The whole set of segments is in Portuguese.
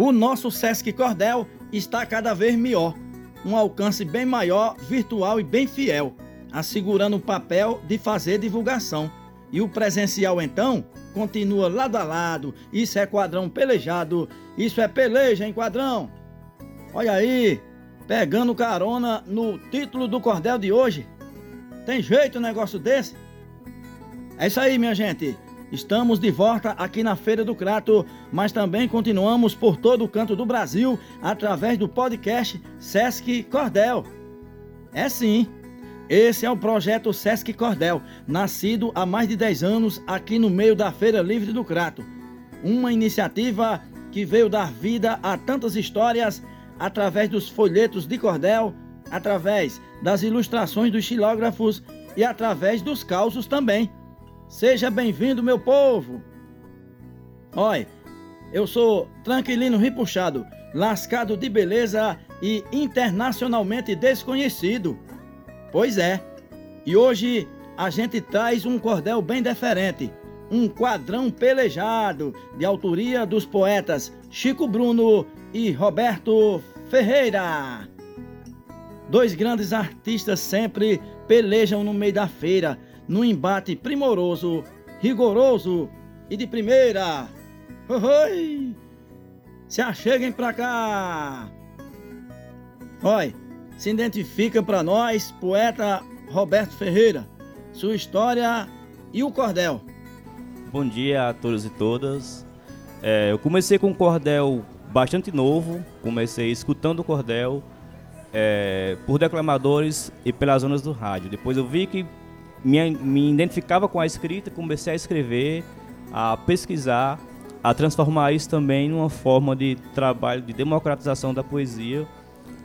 O nosso Sesc Cordel está cada vez melhor, um alcance bem maior, virtual e bem fiel, assegurando o papel de fazer divulgação. E o presencial então continua lado a lado. Isso é quadrão pelejado, isso é peleja em quadrão. Olha aí, pegando carona no título do cordel de hoje. Tem jeito um negócio desse? É isso aí, minha gente. Estamos de volta aqui na Feira do Crato, mas também continuamos por todo o canto do Brasil através do podcast Sesc Cordel. É sim. Esse é o projeto Sesc Cordel, nascido há mais de 10 anos aqui no meio da Feira Livre do Crato. Uma iniciativa que veio dar vida a tantas histórias através dos folhetos de cordel, através das ilustrações dos xilógrafos e através dos causos também. Seja bem-vindo, meu povo! Oi, eu sou tranquilino ripuxado, lascado de beleza e internacionalmente desconhecido. Pois é, e hoje a gente traz um cordel bem diferente, um quadrão pelejado, de autoria dos poetas Chico Bruno e Roberto Ferreira. Dois grandes artistas sempre pelejam no meio da feira num embate primoroso, rigoroso e de primeira. Oi! Se acheguem pra cá! Oi, se identifica para nós, poeta Roberto Ferreira, sua história e o cordel. Bom dia a todos e todas. É, eu comecei com um cordel bastante novo, comecei escutando o cordel é, por declamadores e pelas zonas do rádio. Depois eu vi que me, me identificava com a escrita, comecei a escrever, a pesquisar, a transformar isso também numa forma de trabalho de democratização da poesia,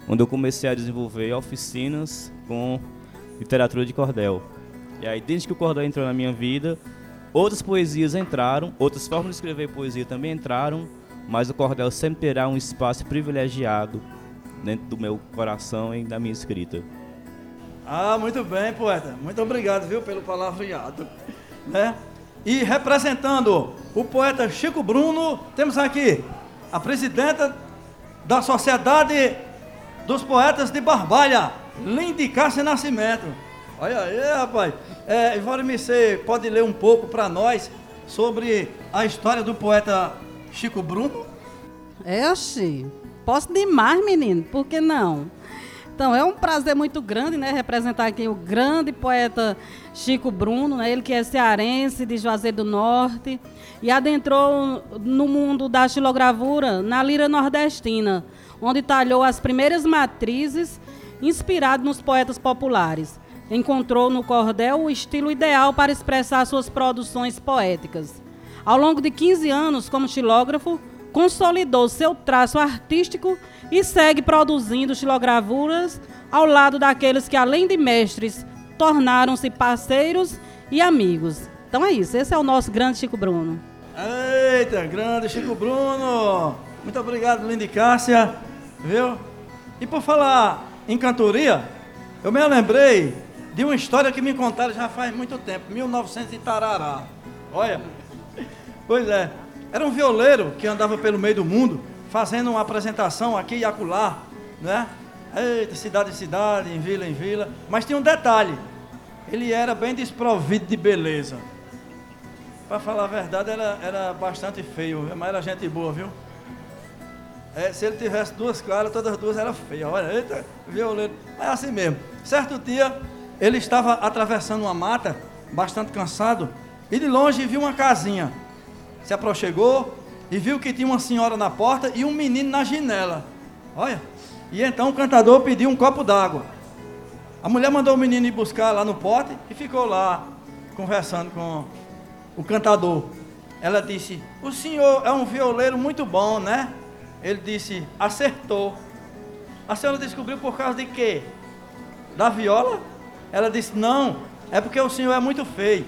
onde eu comecei a desenvolver oficinas com literatura de cordel. E aí, desde que o cordel entrou na minha vida, outras poesias entraram, outras formas de escrever poesia também entraram, mas o cordel sempre terá um espaço privilegiado dentro do meu coração e da minha escrita. Ah, muito bem, poeta. Muito obrigado, viu, pelo palavreado. Né? E representando o poeta Chico Bruno, temos aqui a presidenta da Sociedade dos Poetas de Barbalha, Lindy Cássia Nascimento. Olha aí, rapaz. É, você pode ler um pouco para nós sobre a história do poeta Chico Bruno? É, assim. Posso demais, menino, por que não? Então, é um prazer muito grande, né, representar aqui o grande poeta Chico Bruno, né, ele que é cearense, de Juazeiro do Norte, e adentrou no mundo da xilogravura na lira nordestina, onde talhou as primeiras matrizes, inspirado nos poetas populares. Encontrou no cordel o estilo ideal para expressar suas produções poéticas. Ao longo de 15 anos como xilógrafo, consolidou seu traço artístico e segue produzindo estilogravuras ao lado daqueles que, além de mestres, tornaram-se parceiros e amigos. Então é isso, esse é o nosso grande Chico Bruno. Eita, grande Chico Bruno! Muito obrigado, Lindy Cássia, viu? E por falar em cantoria, eu me lembrei de uma história que me contaram já faz muito tempo, 1900 e tarará. Olha, pois é, era um violeiro que andava pelo meio do mundo, fazendo uma apresentação aqui e acolá, né? Eita, cidade em cidade, em vila em vila. Mas tinha um detalhe: ele era bem desprovido de beleza. Para falar a verdade, era, era bastante feio, mas era gente boa, viu? É, se ele tivesse duas caras, todas as duas eram feias. Olha, eita, violeiro. É assim mesmo. Certo dia, ele estava atravessando uma mata, bastante cansado, e de longe viu uma casinha se aproximou e viu que tinha uma senhora na porta e um menino na janela. Olha. E então o cantador pediu um copo d'água. A mulher mandou o menino ir buscar lá no pote e ficou lá conversando com o cantador. Ela disse: O senhor é um violeiro muito bom, né? Ele disse: Acertou. A senhora descobriu por causa de quê? Da viola? Ela disse: Não, é porque o senhor é muito feio.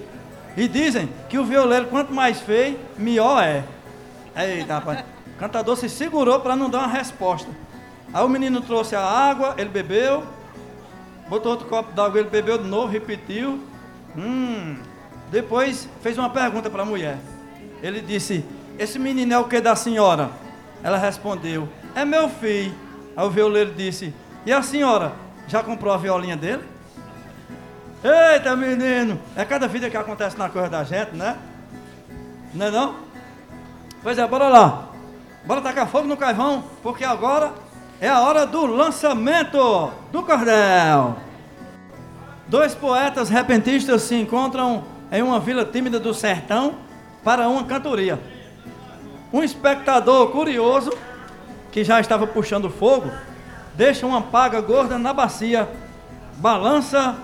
E dizem que o violeiro, quanto mais feio, melhor é. Eita, rapaz. O cantador se segurou para não dar uma resposta. Aí o menino trouxe a água, ele bebeu. Botou outro copo d'água, ele bebeu de novo, repetiu. Hum. Depois fez uma pergunta para a mulher. Ele disse: Esse menino é o que da senhora? Ela respondeu: É meu filho. Aí o violeiro disse: E a senhora, já comprou a violinha dele? Eita, menino! É cada vida que acontece na coisa da gente, né? Não é não? Pois é, bora lá. Bora tacar fogo no carvão, porque agora é a hora do lançamento do cordel. Dois poetas repentistas se encontram em uma vila tímida do sertão para uma cantoria. Um espectador curioso, que já estava puxando fogo, deixa uma paga gorda na bacia, balança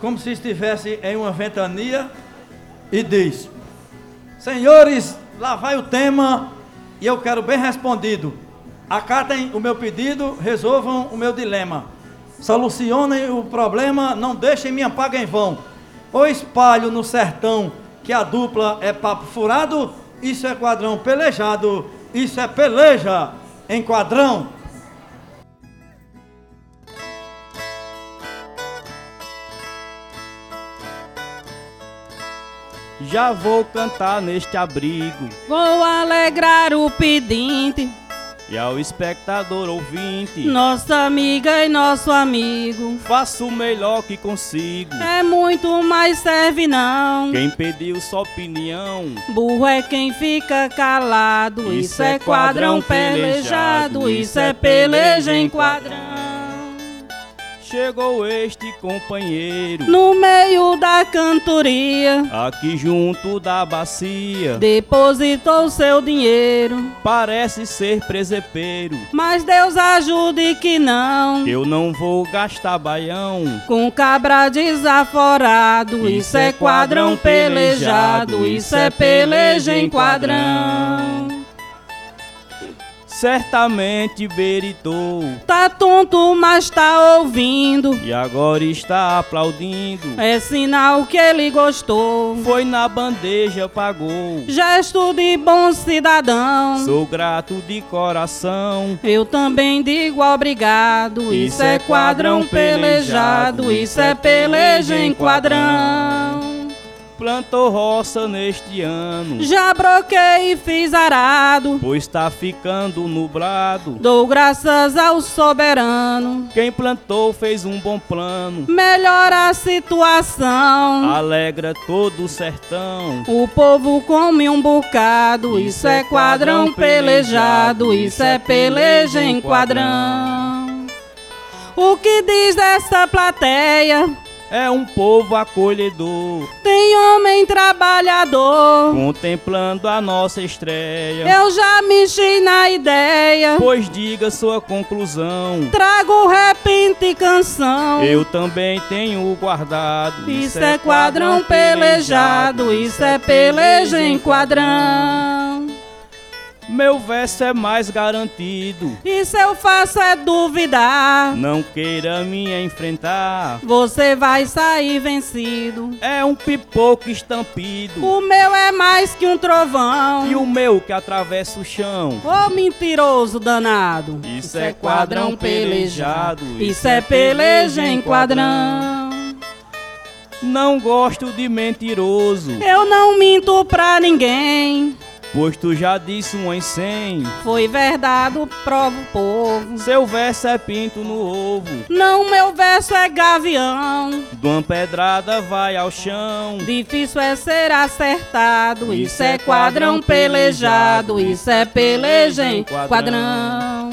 como se estivesse em uma ventania e diz: Senhores, lá vai o tema e eu quero bem respondido. Acatem o meu pedido, resolvam o meu dilema. Solucionem o problema, não deixem minha paga em vão. Ou espalho no sertão que a dupla é papo furado, isso é quadrão pelejado, isso é peleja em quadrão. Já vou cantar neste abrigo Vou alegrar o pedinte, e ao espectador ouvinte nossa amiga e nosso amigo. faço o melhor que consigo. É muito mais serve não. Quem pediu sua opinião Burro é quem fica calado. Isso, é quadrão pelejado. Isso é peleja em quadrão. chegou este companheiro No meio da cantoria, aqui junto da bacia. depositou seu dinheiro. Parece ser presepeiro. Mas Deus ajude que não. Eu não vou gastar baião. Com cabra desaforado, isso é quadrão pelejado, isso é peleja em quadrão. Certamente veritou Tá tonto, mas tá ouvindo. e agora está aplaudindo. É sinal que ele gostou. Foi na bandeja, pagou. Gesto de bom cidadão. Sou grato de coração. Eu também digo obrigado. Isso é quadrão pelejado, isso é peleja em quadrão. Plantou roça neste ano, Já broquei e fiz arado. pois tá ficando nublado. Dou graças ao soberano. Quem plantou fez um bom plano, Melhora a situação. alegra todo o sertão. O povo come um bocado. Isso é quadrão pelejado. Isso é peleja em quadrão. O que diz dessa plateia? É um povo acolhedor, Tem homem trabalhador. contemplando a nossa estreia. Eu já mexi na ideia. Pois diga sua conclusão. Trago repente e canção. Eu também tenho guardado. Isso é quadrão pelejado, isso é peleja em quadrão. Meu verso é mais garantido. E se eu faço é duvidar, Não queira me enfrentar. você vai sair vencido. É um pipoco estampido. O meu é mais que um trovão. E o meu que atravessa o chão. Ô mentiroso danado. Isso é quadrão pelejado. Isso é peleja em quadrão. Não gosto de mentiroso. Eu não minto pra ninguém. Pois tu já disse um em cem. Foi verdade, prova o povo. Seu verso é pinto no ovo. Não, meu verso é gavião. De uma pedrada vai ao chão. Difícil é ser acertado. Isso é quadrão pelejado. Isso é peleja em quadrão.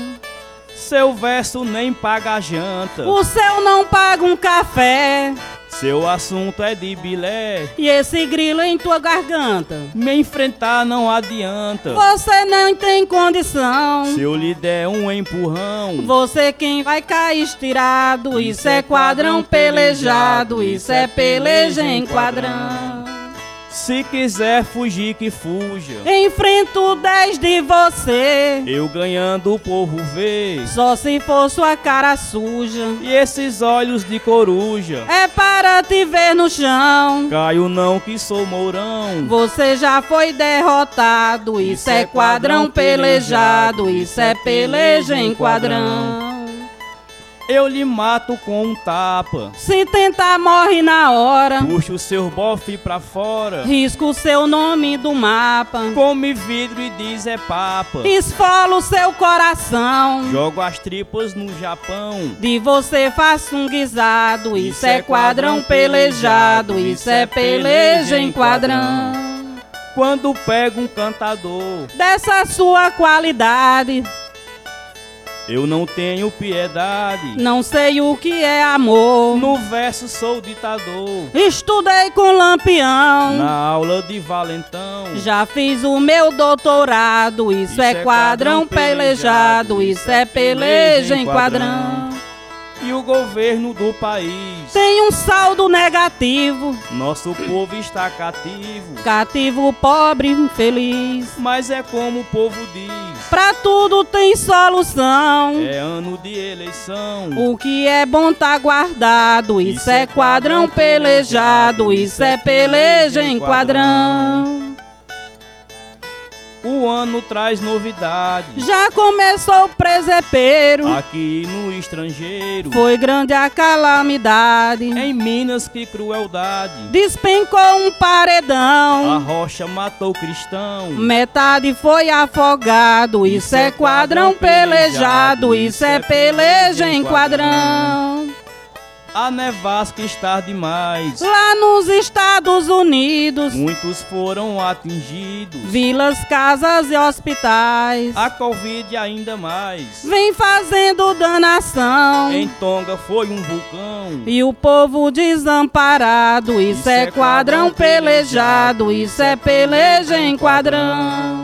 Seu verso nem paga a janta. O seu não paga um café. Seu assunto é de bilé. E esse grilo em tua garganta. Me enfrentar não adianta. Você não tem condição. Se eu lhe der um empurrão. Você quem vai cair estirado. Isso é quadrão pelejado. Isso é peleja em quadrão. Se quiser fugir, que fuja. Enfrento 10 de você. Eu ganhando o povo vê. Só se for sua cara suja. E esses olhos de coruja. É para te ver no chão. Caio não que sou mourão. Você já foi derrotado. Isso é quadrão pelejado. Isso é peleja em quadrão. Eu lhe mato com um tapa. Se tentar, morre na hora. Puxa o seu bofe pra fora. Risco o seu nome do mapa. Come vidro e diz é papa. Esfola o seu coração. Jogo as tripas no Japão. De você faço um guisado. Isso, é quadrão pelejado. Isso é peleja em quadrão. Quando pego um cantador, Dessa sua qualidade. Eu não tenho piedade. Não sei o que é amor. No verso sou ditador. Estudei com lampião. Na aula de valentão. Já fiz o meu doutorado. Isso, Isso é é quadrão quadrão pelejado. pelejado, Isso é peleja em quadrão. quadrão. O governo do país. Tem um saldo negativo. Nosso povo está cativo. Cativo, pobre, infeliz. Mas é como o povo diz. Pra tudo tem solução. É ano de eleição. O que é bom tá guardado. Isso, Isso é é quadrão pelejado. pelejado, Isso é peleja em quadrão. O ano traz novidade. Já começou o presepeiro. Aqui no estrangeiro. Foi grande a calamidade. Em Minas, que crueldade. Despencou um A paredão. rocha matou cristão. Metade foi afogado. Isso é quadrão pelejado. Isso é peleja em quadrão. A nevasca está demais. Lá nos Estados Unidos, Muitos foram atingidos. vilas, casas e hospitais. A Covid ainda mais. Vem fazendo danação. Em Tonga foi um vulcão. E o povo desamparado, isso, é quadrão pelejado, isso é peleja em quadrão.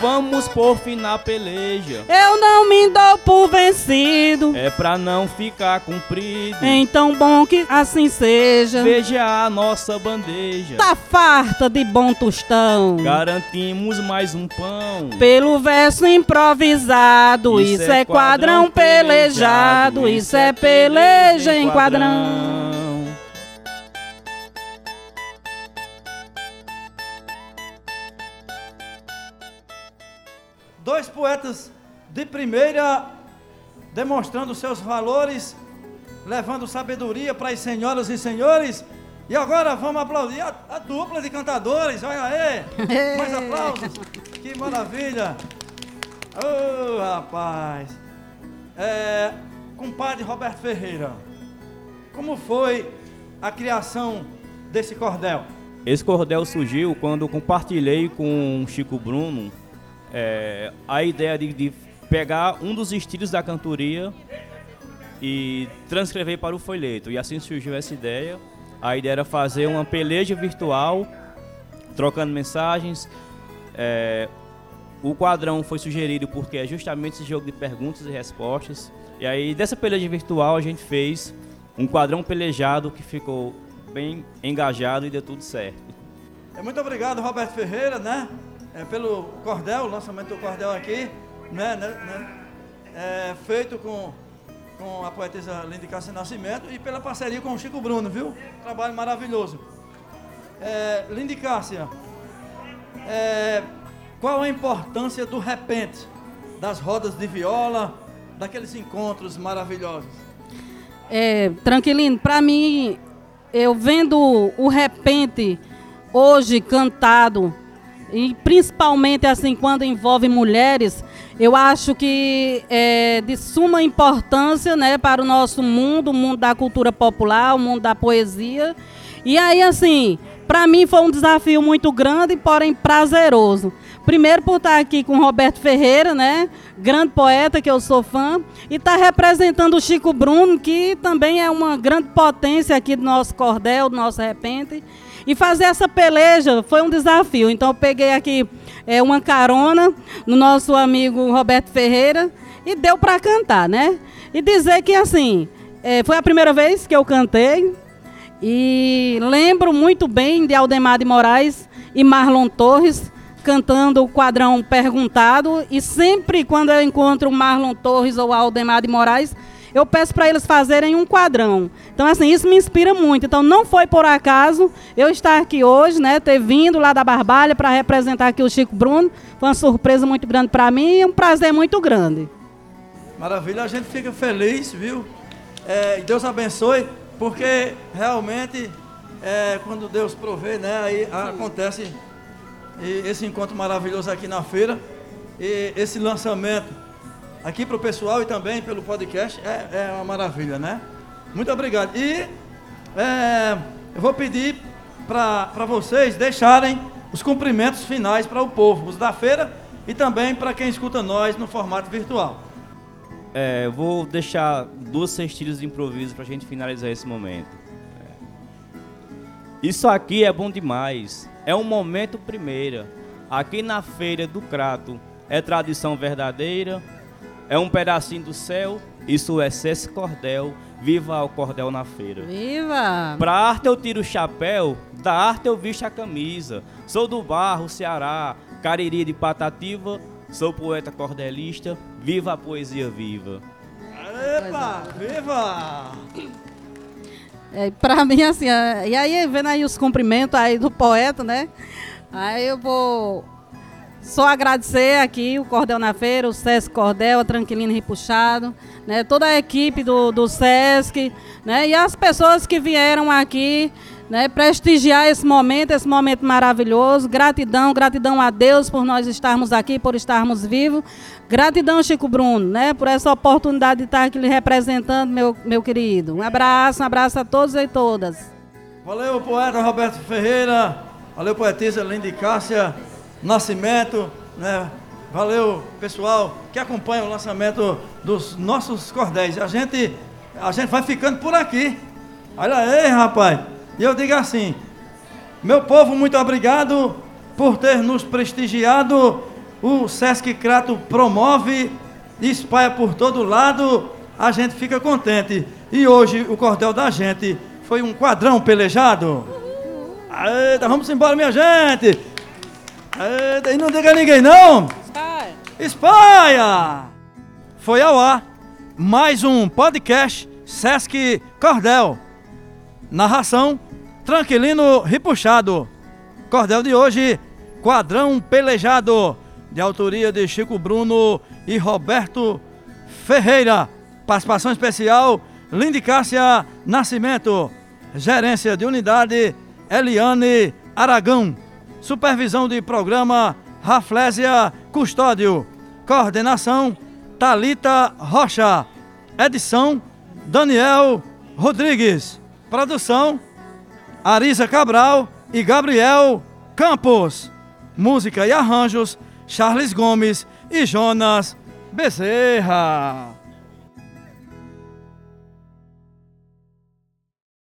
Vamos por fim na peleja. Eu não me dou por vencido, É pra não ficar comprido. então bom que assim seja. Veja a nossa bandeja. Tá farta de bom tostão. Garantimos mais um pão. Pelo verso improvisado, isso, é quadrão pelejado, isso é peleja em quadrão. Dois poetas de primeira demonstrando seus valores, levando sabedoria para as senhoras e senhores. E agora vamos aplaudir a, a dupla de cantadores. Olha aí! Mais aplausos! Que maravilha! Ô rapaz! É, compadre Roberto Ferreira, como foi a criação desse cordel? Esse cordel surgiu quando compartilhei com o Chico Bruno é, a ideia de, de pegar um dos estilos da cantoria e transcrever para o folheto. E assim surgiu essa ideia. A ideia era fazer uma peleja virtual, trocando mensagens. É, o quadrão foi sugerido porque é justamente esse jogo de perguntas e respostas. E aí, dessa peleja virtual, a gente fez um quadrão pelejado que ficou bem engajado e deu tudo certo. É, muito obrigado, Roberto Ferreira, né? É, pelo cordel, o lançamento do cordel aqui, né? né, né, é, feito com, com a poetisa Lindy Cássia Nascimento e pela parceria com o Chico Bruno, viu? Trabalho maravilhoso. É, Lindy Cássia, é, qual a importância do repente, das rodas de viola, daqueles encontros maravilhosos? É, Tranquilino, pra mim, eu vendo o repente hoje cantado, e principalmente assim quando envolve mulheres, eu acho que é de suma importância né, para o nosso mundo, o mundo da cultura popular, o mundo da poesia. E aí, assim, para mim foi um desafio muito grande, porém prazeroso. Primeiro por estar aqui com Roberto Ferreira, né? Grande poeta que eu sou fã, e estar representando o Chico Bruno, que também é uma grande potência aqui do nosso cordel, do nosso repente. E fazer essa peleja foi um desafio. Então eu peguei aqui é, uma carona no nosso amigo Roberto Ferreira e deu para cantar, né? E dizer que assim, é, foi a primeira vez que eu cantei. E lembro muito bem de Aldemar de Moraes e Marlon Torres cantando o quadrão perguntado. E sempre quando eu encontro Marlon Torres ou Aldemar de Moraes, eu peço para eles fazerem um quadrão. Então, assim, isso me inspira muito. Então, não foi por acaso eu estar aqui hoje, né? Ter vindo lá da Barbalha para representar aqui o Chico Bruno. Foi uma surpresa muito grande para mim e um prazer muito grande. Maravilha, a gente fica feliz, viu? É, Deus abençoe, porque realmente é, quando Deus provê, né, aí acontece esse encontro maravilhoso aqui na feira, e esse lançamento aqui para o pessoal e também pelo podcast é, é, uma maravilha, né? Muito obrigado. E é, eu vou pedir para vocês deixarem os cumprimentos finais para o povo, os da feira e também para quem escuta nós no formato virtual. É, vou deixar duas cestilhas de improviso para a gente finalizar esse momento. É. Isso aqui é bom demais. É um momento primeira. Aqui na feira do Crato é tradição verdadeira. É um pedacinho do céu. Isso é Cesse Cordel. Viva o cordel na feira. Viva! Pra arte eu tiro o chapéu, da arte eu visto a camisa. Sou do barro, Ceará, Cariri de Patativa, sou poeta cordelista, viva a poesia viva. Epa, viva! É, pra mim, assim, é, e aí vendo aí os cumprimentos aí do poeta, né? Aí eu vou só agradecer aqui o Cordel na Feira, o Sesc Cordel, a Tranquilino Repuxado, né? Toda a equipe do, do Sesc, né? E as pessoas que vieram aqui né, prestigiar esse momento, esse momento maravilhoso. Gratidão, gratidão a Deus por nós estarmos aqui, por estarmos vivos. Gratidão, Chico Bruno, né, por essa oportunidade de estar aqui lhe representando, meu, meu querido. Um abraço, um abraço a todos e todas. Valeu, poeta Roberto Ferreira. Valeu, poetisa Lindy Cássia Nascimento, né? Valeu, pessoal que acompanha o lançamento dos nossos cordéis. A gente, a gente vai ficando por aqui. Olha aí, rapaz. E eu digo assim: meu povo, muito obrigado por ter nos prestigiado. O Sesc Crato promove, espalha por todo lado. A gente fica contente. E hoje o cordel da gente foi um quadrão pelejado. Eita, vamos embora, minha gente. E não diga a ninguém, não. Espalha. Espalha. Foi ao ar mais um podcast Sesc Cordel. Narração Tranquilino Ripuxado. Cordel de hoje, Quadrão Pelejado, de autoria de Chico Bruno e Roberto Ferreira. Participação especial, Lindy Cássia Nascimento. Gerência de unidade, Eliane Aragão. Supervisão de programa, Raflésia Custódio. Coordenação, Talita Rocha. Edição, Daniel Rodrigues. Produção, Arisa Cabral e Gabriel Campos. Música e arranjos, Charles Gomes e Jonas Bezerra.